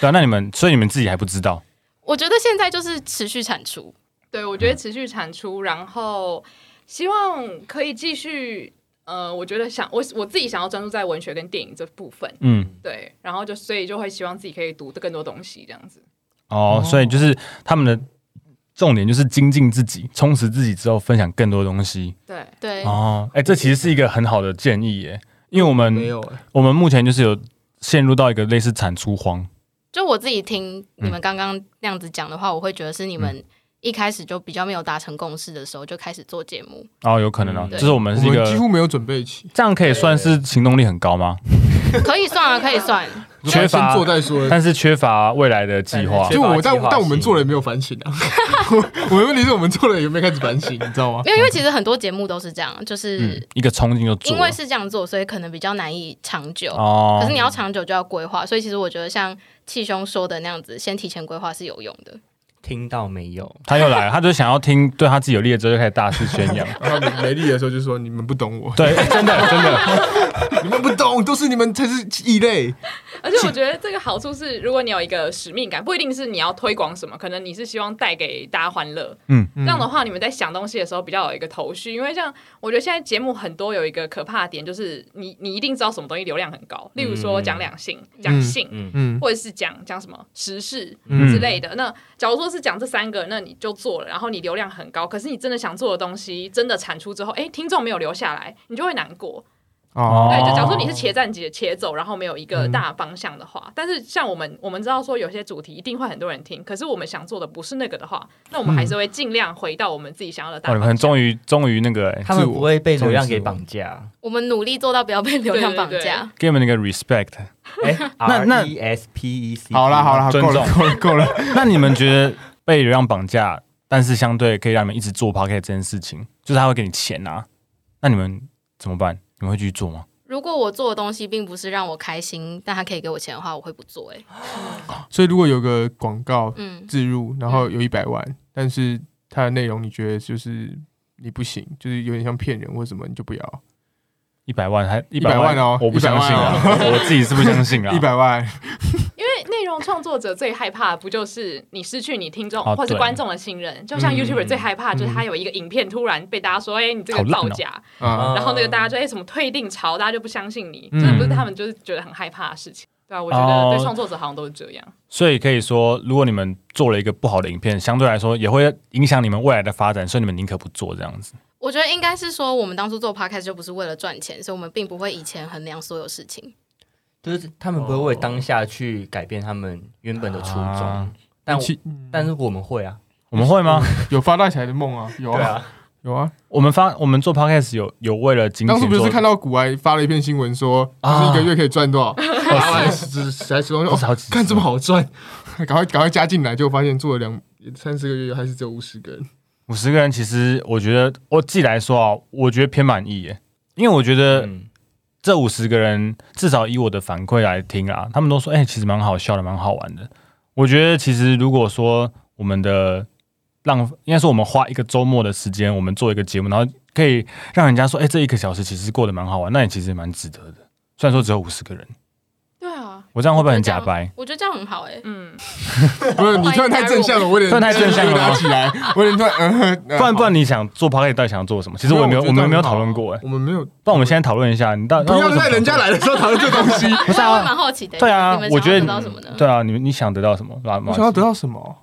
对啊，那你们所以你们自己还不知道我觉得现在就是持续产出，对，我觉得持续产出，然后希望可以继续。呃，我觉得想我我自己想要专注在文学跟电影这部分，嗯对，然后就所以就会希望自己可以读更多东西这样子。哦，所以就是他们的重点就是精进自己，充实自己之后分享更多东西。对，对，哦，哎，这其实是一个很好的建议耶，因为我们没有哎，我们目前就是有陷入到一个类似产出荒。就我自己听你们刚刚那样子讲的话，我会觉得是你们一开始就比较没有达成共识的时候就开始做节目。哦，有可能啊，嗯就是我们我是一个们几乎没有准备起，这样可以算是行动力很高吗？可以算啊，可以算。缺乏先做再说。但是缺乏未来的计划缺就我但计划但我们性做了也没有反省啊。我的问题是我们做了也没开始反省，你知道吗？没有，因为其实很多节目都是这样，就是嗯，一个冲劲就做了。因为是这样做，所以可能比较难以长久。哦，可是你要长久就要规划，所以其实我觉得像气兄说的那样子，先提前规划是有用的。听到没有？他又来了，他就想要听对他自己有利的之后，就开始大肆宣扬。然后没没力的时候就说你们不懂我，对，真的真的，你们不懂，都是你们才是异类。而且我觉得这个好处是，如果你有一个使命感，不一定是你要推广什么，可能你是希望带给大家欢乐。嗯，这样的话，你们在想东西的时候比较有一个头绪，因为像我觉得现在节目很多有一个可怕的点，就是你你一定知道什么东西流量很高，例如说讲两性、讲性，嗯，嗯或者是讲讲什么时事嗯之类的。那假如说是讲这三个，那你就做了，然后你流量很高，可是你真的想做的东西真的产出之后，哎，听众没有留下来，你就会难过。哦对，就假如说你是且战且且走，然后没有一个大方向的话，但是像我们我们知道说有些主题一定会很多人听，可是我们想做的不是那个的话，那我们还是会尽量回到我们自己想要的大哦，你方向。们终于终于那个欸他们不会被流量给绑架。我们努力做到不要被流量绑对对架。给你们那个 respect。哎 那那，R E S P E C，好啦好啦，尊够了重够了够了。那你们觉得被流量绑架，但是相对可以让你们一直做 p o c a s t 这件事情，就是他会给你钱啊？那你们怎么办？你会继续做吗？如果我做的东西并不是让我开心，但他可以给我钱的话，我会不做、欸。所以如果有个广告嗯，置入，然后有一百万，但是它的内容你觉得就是你不行，就是有点像骗人或什么，你就不要一百万还一100万哦我不相信啊，我自己是不相信啊。一百万。创作者最害怕的不就是你失去你听众或是观众的信任？就像嗯 YouTuber 最害怕就是他有一个影片突然被大家说，哎，你这个造假，啊，然后那个大家就哎什么退订潮，大家就不相信你，嗯这不是他们就是觉得很害怕的事情。对啊，我觉哦得对创作者好像都是这样。所以可以说，如果你们做了一个不好的影片，相对来说也会影响你们未来的发展，所以你们宁可不做这样子。我觉得应该是说，我们当初做 podcast 就不是为了赚钱，所以我们并不会以前衡量所有事情。就是他们不会为当下去改变他们原本的初衷啊，但我其但是我们会啊，我们会吗？有发大财的梦啊，有啊有啊。我们发我们做 podcast 有有为了金钱当时不是看到古埃发了一篇新闻说，就啊是一个月可以赚多少？才十万，不是好几十看这么好赚，赶快赶快加进来，就发现做了两三四个月还是只有五十个人。五十个人，其实我觉得我自己来说啊，我觉得偏满意耶，因为我觉得嗯，这五十个人至少以我的反馈来听啊，他们都说，哎、其实蛮好笑的，蛮好玩的。我觉得其实如果说我们的让应该说我们花一个周末的时间，我们做一个节目，然后可以让人家说，哎、这一个小时其实过得蛮好玩，那也其实蛮值得的。虽然说只有五十个人，我这样会不会很假白？我觉得这样很好哎、嗯，不是你突然太正向了，我有点突然太正向了吗拿起来，我有点突然，嗯，不然不然你想做 party 到底想要做什么？其实我也没有，我们没有讨论过哎。我们没有，不然我们现在讨论一下，你到不要在人家来的时候讨论这东西。不是我也蛮啊？好奇的、对啊，我觉得想要得到什么呢？对啊，你你想得到什么？我想要得到什么？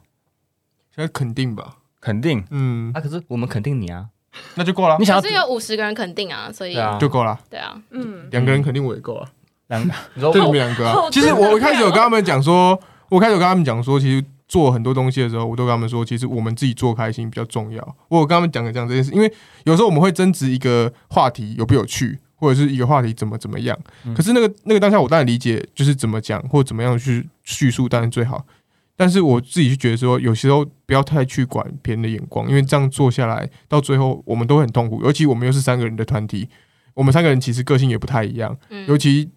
现在肯定吧，肯定，嗯啊，，可是我们肯定你啊，那就够了你，想要可是有五十个人肯定啊，所以就够了。对啊，嗯，两个人肯定我也够了，两你说就你们两个啊。其实我我一开始有跟他们讲说，我开始有跟他们讲说，其实做很多东西的时候，我都跟他们说，其实我们自己做开心比较重要。我有跟他们讲的这样这件事，因为有时候我们会争执一个话题有不有趣，或者是一个话题怎么怎么样。嗯可是那个那个当下，我当然理解，就是怎么讲或怎么样去叙述，当然最好。但是我自己就觉得说，有时候不要太去管别人的眼光，因为这样做下来，到最后我们都会很痛苦。尤其我们又是三个人的团体，我们三个人其实个性也不太一样，嗯尤其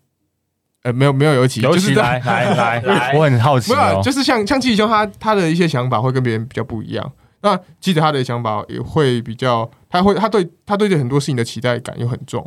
呃没有没有尤其，尤其来来 来来我很好奇没有就是像像季兄他他的一些想法会跟别人比较不一样。那记得他的想法也会比较，他会他对他对很多事情的期待感又很重。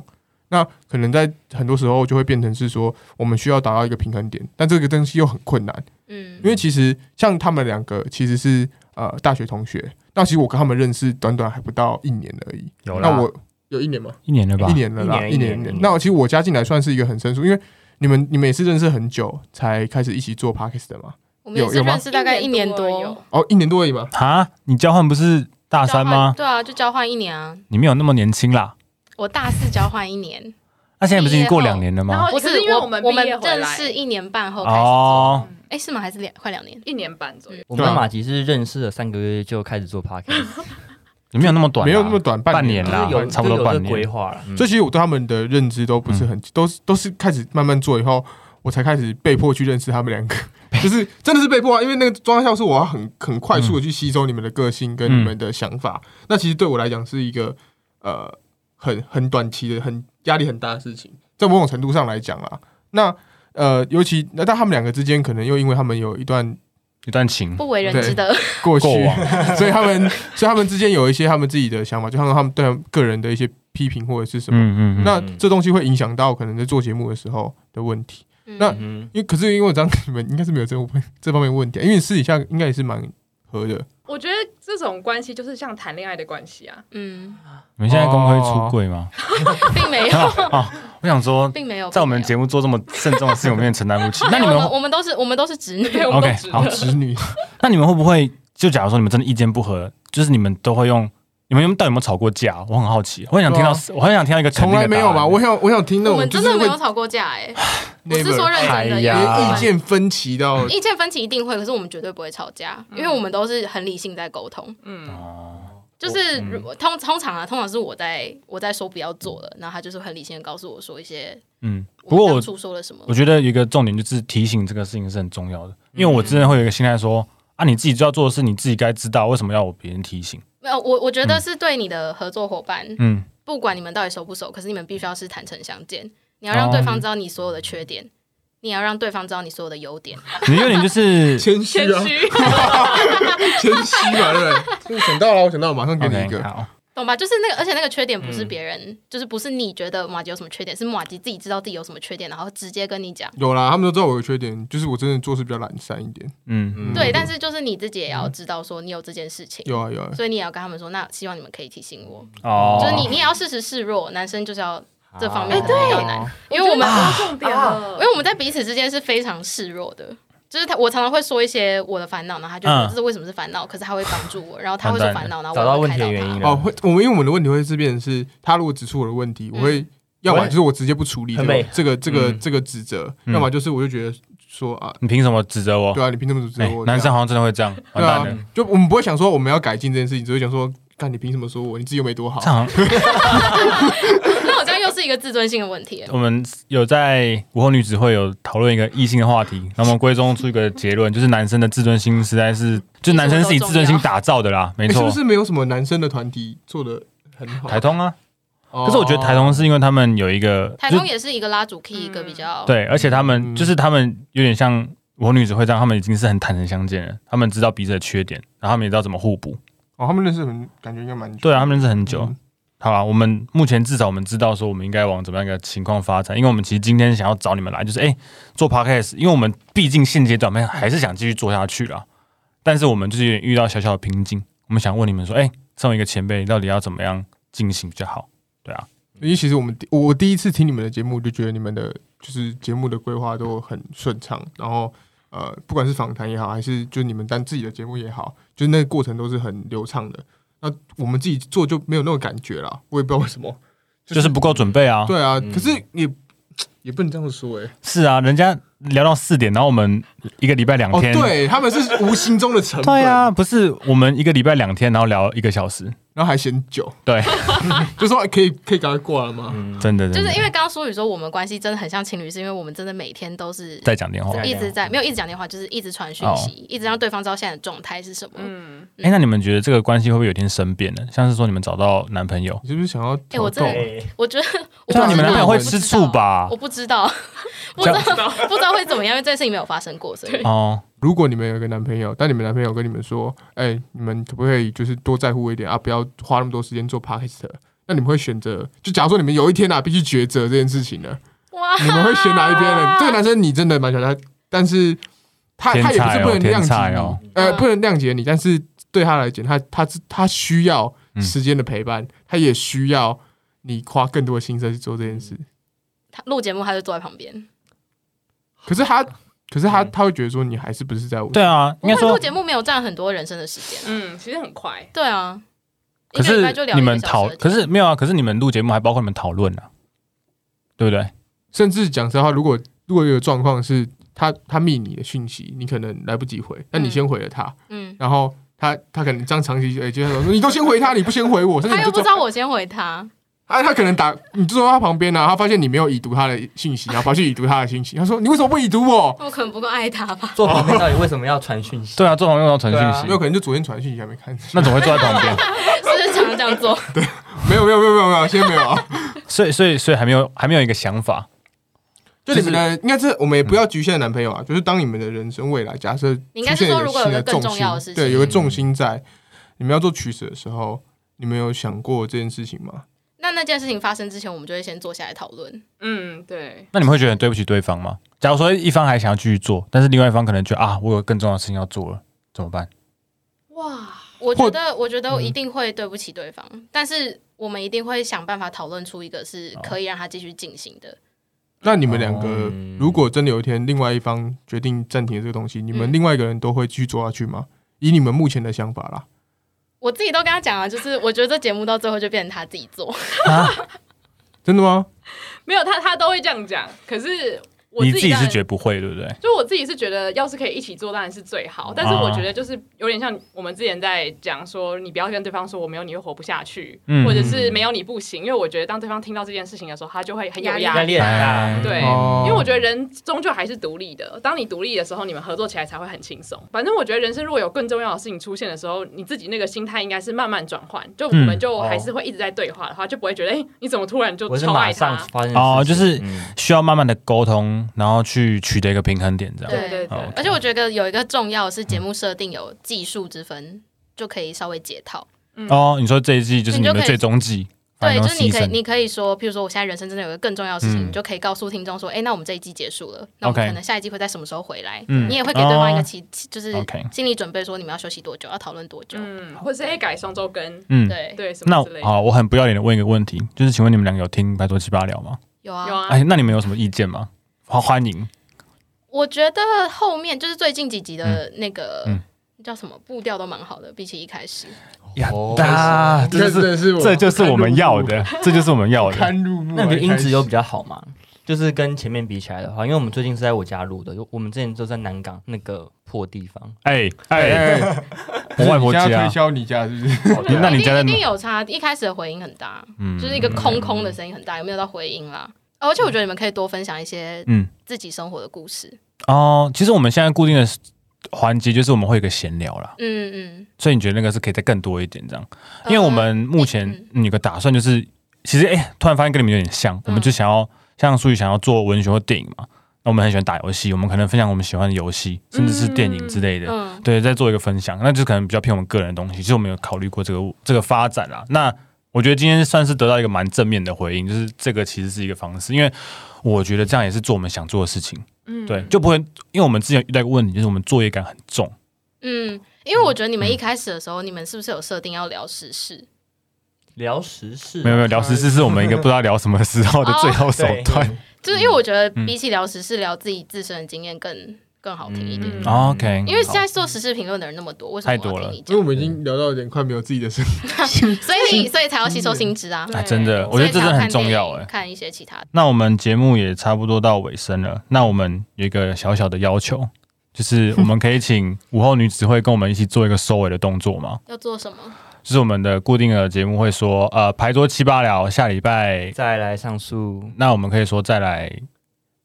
那可能在很多时候就会变成是说，我们需要达到一个平衡点，但这个东西又很困难，嗯因为其实像他们两个其实是呃大学同学，那其实我跟他们认识短短还不到一年而已。有，那我有一年吗？一年了吧一？年了啦，一年一年那其实我加进来算是一个很生疏，因为你们你们也是认识很久才开始一起做 podcast 的吗？我们也是有有吗认识大概一年有多，哦，一年多而已吗？啊，你交换不是大三交换吗？对啊，就交换一年啊。你没有那么年轻啦。我大四交换一年，那现在不是已经过两年了吗？不可是因为我我们我们毕业回来认识一年半后开始做，哦，哎是吗？还是两快两年？一年半左右，我们马吉是认识了三个月就开始做 podcast，你 没有那么短啊，没有那么短，半年啦差不多半年。规划了。嗯。所以其实我对他们的认知都不是很，都是都是开始慢慢做以后，我才开始被迫去认识他们两个，就是真的是被迫啊，因为那个装校是我要很很快速的去吸收你们的个性跟你们的想法，那其实对我来讲是一个呃很很短期的、很压力很大的事情，在某种程度上来讲啊，那呃尤其那但他们两个之间可能又因为他们有一段一段情。不为人知的，过去，所以他们所以他们之间有一些他们自己的想法，就像他们对他们个人的一些批评或者是什么。嗯嗯嗯，那这东西会影响到可能在做节目的时候的问题，那因为可是因为我知道你们应该是没有这个问这方面问题啊，因为私底下应该也是蛮合的。我觉得这种关系就是像谈恋爱的关系啊。嗯，你们现在公开出柜吗？并没有，我想说，并没有，在我们节目做这么慎重的事情，我们也承担不起。那你们我们都是我们都是直女，我们都 OK，好直女，那你们会不会就假如说你们真的意见不合，就是你们都会用？你们到底有没有吵过架？我很好奇，我很想听到，我很想听到一个从来没有吧？我想我想听到我们真的没有吵过架哎，我是说认真的，意见分歧到意见分歧一定会，可是我们绝对不会吵架，因为我们都是很理性在沟通。嗯，哦，就是嗯。如果通通常啊，通常是我在我在说不要做了，然后他就是很理性的告诉我说一些嗯，不过我我当初说了什么。我。觉得一个重点就是提醒这个事情是很重要的，因为我之前会有一个心态说啊，你自己就要做的事，你自己该知道，为什么要我别人提醒？没有，我我觉得是对你的合作伙伴，嗯，不管你们到底熟不熟，可是你们必须要是坦诚相见，你要让对方知道你所有的缺点，你要让对方知道你所有的优点。你优点就是谦虚啊，谦虚，谦虚嘛，对不对？我想到了，我想到了，马上给你一个。好，懂吧？就是那个，而且那个缺点不是嗯。别人，就是不是你觉得马吉有什么缺点，是马吉自己知道自己有什么缺点，然后直接跟你讲。有啦，他们都知道我的缺点，就是我真的做事比较懒散一点。嗯，嗯。对，但是就是你自己也要知道说你有这件事情，有啊有啊，所以你也要跟他们说，那希望你们可以提醒我，哦，就是你你也要适时示弱，男生就是要这方面哎可能比较难，因为我们、我觉得重点了，因为我们在彼此之间是非常示弱的。就是他，我常常会说一些我的烦恼，然后他就说嗯这是为什么是烦恼，可是他会帮助我，然后他会说完蛋了烦恼，然后找到问我会开导他。题的原因。哦，会我们因为我们的问题会是变成是，他如果指出我的问题，我会要么就是我直接不处理这个这个这个嗯这个指责，嗯要么就是我就觉得说啊，你凭什么指责我？对啊，你凭什么指责哎我？男生好像真的会这样，对啊。，就我们不会想说我们要改进这件事情，只会想说，干你凭什么说我？你自己又没多好 是一个自尊心的问题。我们有在午后女子会有讨论一个异性的话题，然后我们归宗出一个结论，就是男生的自尊心实在是，就男生是以自尊心打造的啦，没错哎是不。是没有什么男生的团体做的很好？台通啊，哦，可是我觉得台通是因为他们有一个，就台通也是一个拉主 key，一个比较对，而且他们嗯就是他们有点像午后女子会这样，他们已经是很坦诚相见了，他们知道彼此的缺点，然后他们也知道怎么互补。哦，他们认识很感觉应该蛮久。对啊，他们认识很久。好吧，我们目前至少我们知道说我们应该往怎么样一个情况发展，因为我们其实今天想要找你们来，就是哎、做 podcast，因为我们毕竟现阶段我们还是想继续做下去啦，但是我们就是遇到小小的瓶颈，我们想问你们说，哎、身为一个前辈，到底要怎么样进行比较好？对啊，因为其实我们我第一次听你们的节目，就觉得你们的就是节目的规划都很顺畅，然后呃，不管是访谈也好，还是就你们单自己的节目也好，就那个过程都是很流畅的。那我们自己做就没有那种感觉了，我也不知道为什么，就是不够准备啊。对啊，嗯。可是也也不能这样说哎、是啊，人家聊到四点，然后我们一个礼拜两哦，天，对他们是无形中的成本，对啊，，不是我们一个礼拜两天，然后聊一个小时，然后还嫌久，对，就说哎可以可以赶快挂了吗？嗯，真的，真的。就是因为刚刚苏宇说我们关系真的很像情侣，是因为我们真的每天都是在讲电话。对一直在没有一直讲电话，就是一直传讯息，一直让对方知道现在的状态是什么。嗯，哎、那你们觉得这个关系会不会有一天生变呢？像是说你们找到男朋友，你是不是想要挑逗我真的？我觉得我对啊，不知道你们男朋友会吃醋吧我？不知道，不知道不知道会怎么样，因为这件事情没有发生过，所以哦，如果你们有一个男朋友，但你们男朋友跟你们说，哎、你们可不可以就是多在乎我一点啊，不要花那么多时间做 podcast？那你们会选择？就假如说你们有一天啊，必须抉择这件事情呢，哇，你们会选哪一边呢？这个男生你真的蛮喜欢他，但是他天他也不是不能谅解哦，呃，嗯不能谅解你，但是对他来讲，他他他需要时间的陪伴，他也需要你花更多的心思去做这件事。他录节目他就坐在旁边，可是他，可是他嗯。他会觉得说你还是不是在我对啊，不会录应该说，节目没有占很多人生的时间。啊。嗯，其实很快，对啊，可一个礼拜是就你们讨，小时可是没有啊，可是你们录节目还包括你们讨论啊，对不对？甚至讲实话，如果如果有个状况是他他密你的讯息，你可能来不及回，但你先回了他，嗯，然后他他可能这样长期哎，就是说你都先回他，你不先回我，甚至他又不知道我先回他，啊，他可能打你坐在他旁边呢、啊，他发现你没有已读他的信息，然后跑去已读他的信息，他说你为什么不已读我？我可能不够爱他吧。坐旁边到底为什么要传讯息？对啊，坐旁边要传讯息没有，，可能就昨天传讯息还没看，那怎么会坐在旁边？是不是常常这样做？对没有没有没有没有没有，现在没有啊。所以，所以，所以还没有，还没有一个想法。就你们的，应该是我们也不要局限男朋友啊，就是当你们的人生未来，假设你应该是说如果有出现一个更新重心，重要的事情对，有个重心在，你们要做取舍的时候，你们有想过这件事情吗？那那件事情发生之前，我们就会先坐下来讨论。嗯，对，那你们会觉得对不起对方吗？假如说一方还想要继续做，但是另外一方可能觉得啊，我有更重要的事情要做了，怎么办？哇，我觉得，我觉得一定会对不起对方，但是我们一定会想办法讨论出一个是可以让他继续进行的。那你们两个哦如果真的有一天另外一方决定暂停这个东西，你们嗯另外一个人都会继续做下去吗？以你们目前的想法啦，我自己都跟他讲了，就是我觉得这节目到最后就变成他自己做。真的吗？没有他他都会这样讲，可是我你自己是觉得不会，对不对？就我自己是觉得，要是可以一起做，当然是最好。但是我觉得就是有点像我们之前在讲说，你不要跟对方说我没有你会活不下去，嗯或者是没有你不行。因为我觉得当对方听到这件事情的时候，他就会很有压力压压力很大，对，哦因为我觉得人终究还是独立的。当你独立的时候，你们合作起来才会很轻松。反正我觉得人生如果有更重要的事情出现的时候，你自己那个心态应该是慢慢转换。就我们就还是会一直在对话的话，就不会觉得哎、你怎么突然就超爱他？哦，就是需要慢慢的沟通，然后去取得一个平衡点，这样。对对对哦，而且我觉得有一个重要是节目设定有技术之分，就可以稍微解套。哦，你说这一季就是你们最终季，对，就是你可以，你可以说，譬如说，我现在人生真的有一个更重要的事情，嗯你就可以告诉听众说，哎、那我们这一季结束了，那我们可能下一季会在什么时候回来？嗯你也会给对方一个哦期，就是心理准备，说你们要休息多久，要讨论多久。嗯，或者是哎改双周更，嗯，对，对什那么之类的。好，我很不要脸的问一个问题，就是请问你们两个有听白多七八聊吗？有啊。有啊，哎，那你们有什么意见吗？欢欢迎，我觉得后面就是最近几集的那个、嗯叫什么步调都蛮好的，比起一开始。呀哦哒，这是真的是我这就是我们要的，这就是我们要的。堪入目啊。那你觉得音质有比较较好吗？就是跟前面比起来的话，因为我们最近是在我家录的，就我们之前都在南港那个破地方。哎哎 我外婆家推，销你家是不是？那你家一定一定哪？有差，一开始的回音很大，嗯就是一个空空的声音很大，有没有到回音啦？哦而且我觉得你们可以多分享一些嗯自己生活的故事。哦，其实我们现在固定的环节就是我们会有一个闲聊啦，嗯嗯，所以你觉得那个是可以再更多一点这样？因为我们目前有个打算，就是其实哎、突然发现跟你们有点像，我们就想要像苏宇想要做文学或电影嘛，那我们很喜欢打游戏，我们可能分享我们喜欢的游戏，甚至是电影之类的。嗯对，再做一个分享，那就可能比较偏我们个人的东西。其实我们有考虑过这个这个发展啦。那我觉得今天算是得到一个蛮正面的回应，就是这个其实是一个方式，因为我觉得这样也是做我们想做的事情。嗯对，就不会因为我们之前遇到一个问题，就是我们作业感很重。嗯，因为我觉得你们一开始的时候，你们是不是有设定要聊时事？聊时事，没有没有，聊时事是我们一个不知道聊什么时候的最后手段。就是因为我觉得嗯比起聊时事，聊自己自身的经验更更好听一点。嗯哦 OK，因为现在做时事评论的人那么多，为什么太多了听你因为我？们已经聊到有点快没有自己的声音，所以所以才要吸收新知啊。哎，真的，我觉得这真的很重要哎。看一些其他的。那我们节目也差不多到尾声了，那我们有一个小小的要求，就是我们可以请 午后女子会跟我们一起做一个收尾的动作吗？要做什么？就是我们的固定的节目会说，呃，牌桌七八聊，下礼拜，再来上诉，那我们可以说再来，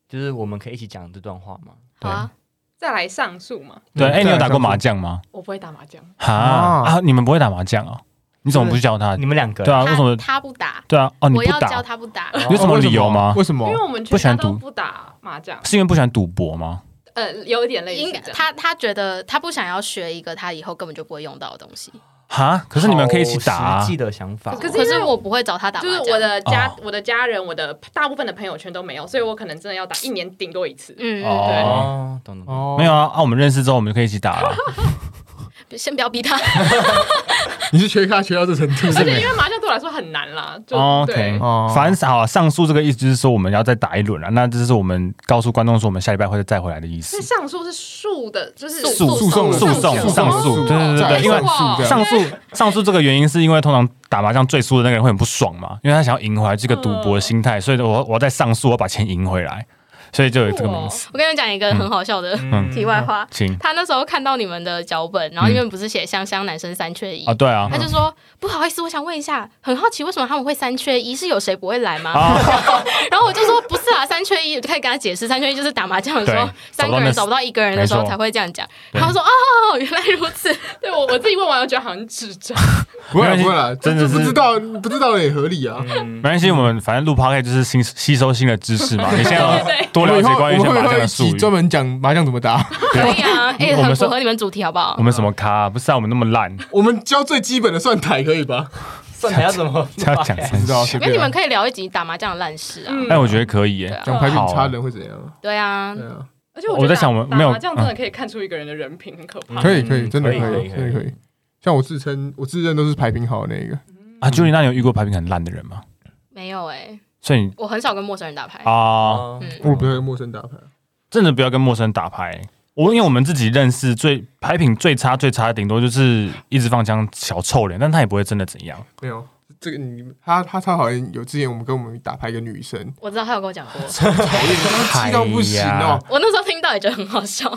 就是我们可以一起讲这段话吗？好啊，再来上诉嘛，对，嗯哎，你有打过麻将吗？我不会打麻将，哈啊啊，你们不会打麻将哦？你怎么不去教他你？们两个对啊，为什么他？他不打，对啊，哦，你不我要教打，他不打。有什么理由吗？为什么因为？我们不喜欢赌全家都不打麻将，是因为不喜欢赌博吗？呃，有一点类似应该。他他觉得他不想要学一个他以后根本就不会用到的东西。哈，可是你们可以一起打啊。实际的想法，可是可是我不会找他打，就是我的家、哦。我的家人、我的 大部分的朋友圈都没有，所以我可能真的要打一年顶多一次。嗯，嗯哦，懂懂懂。哦。没有，啊，啊，我们认识之后，我们就可以一起打啊。对，先不要逼他。你是缺咖缺到这程度，而是且因为麻将对我来说很难啦，就、哦对。OK，哦。反正好上诉这个意思就是说我们要再打一轮了，那这是我们告诉观众说我们下礼拜会再回来的意思。那。上诉是诉的，就是诉诉讼诉讼诉讼上诉，对对对对，因为上诉上诉这个原因是因为通常打麻将最输的那个人会很不爽嘛，因为他想要赢回来这个赌博的心态，所以我我要再上诉，我把钱赢回来，所以就有这个名词。我跟你们讲一个很好笑的嗯题外话。请他那时候看到你们的脚本，然后你们不是写香香男生三缺一啊，，对啊他，就说不好意思，我想问一下，很好奇为什么他们会三缺一？是有谁不会来吗？啊，然后我就说不是啊，三缺一，我就开始跟他解释，三缺一就是打麻将的时候，三个人找不到一个人的时候才会这样讲。对然后说哦，原来如此，对我我自己问完，我觉得好像智障。不会啦没关系不会啦，真的是不知道不知道也合理啊。没关系，我们反正录 p o 就是新吸收新的知识嘛。你现在多了解关于一些麻我们会将的术语。专门讲麻将怎么打，可以啊，哎，我们是很符合你们主题，好不好我？们什么咖？不是啊，我们那么烂，我们教最基本的算台可以吧？算台要怎么这要讲不三道随因为你们。可以聊一集打麻将的烂事啊。嗯哎，我觉得可以耶讲牌品差人会怎样啊？对啊，对啊，而且我我在想我没有打麻将真的可以看出一个人的人品，很可怕。可以可以，嗯真的可以，可以可以真的可以。像我自称我自认都是牌品好的那个，啊，Julie，那你有遇过牌品很烂的人吗？没有哎，所以我很少跟陌生人打牌。啊，哦嗯，我不要跟陌生人打牌。真的不要跟陌生人打牌。我因为我们自己认识最牌品最差最差的，顶多就是一直放枪小臭脸，但他也不会真的怎样。没有这个你他他他好像有之前我们跟我们打牌一个女生，我知道他有跟我讲过，讨厌，他气到不行哎哦，我那时候听到也觉得很好笑。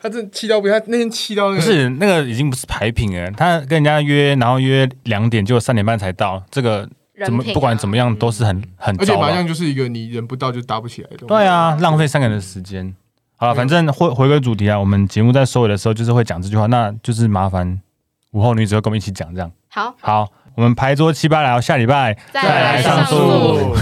他真的气到不行，他那天气到那个不是那个已经不是牌品了，他跟人家约，然后约两点，结果三点半才到，这个人品啊怎么不管怎么样都是很很而且。麻将就是一个你人不到就打不起来的东西。对啊，浪费三个人的时间。好了，反正回回归主题啊，我们节目在收尾的时候就是会讲这句话，那就是麻烦午后女子会跟我们一起讲这样。好，好，我们牌桌七八聊，下礼拜再来上诉诉。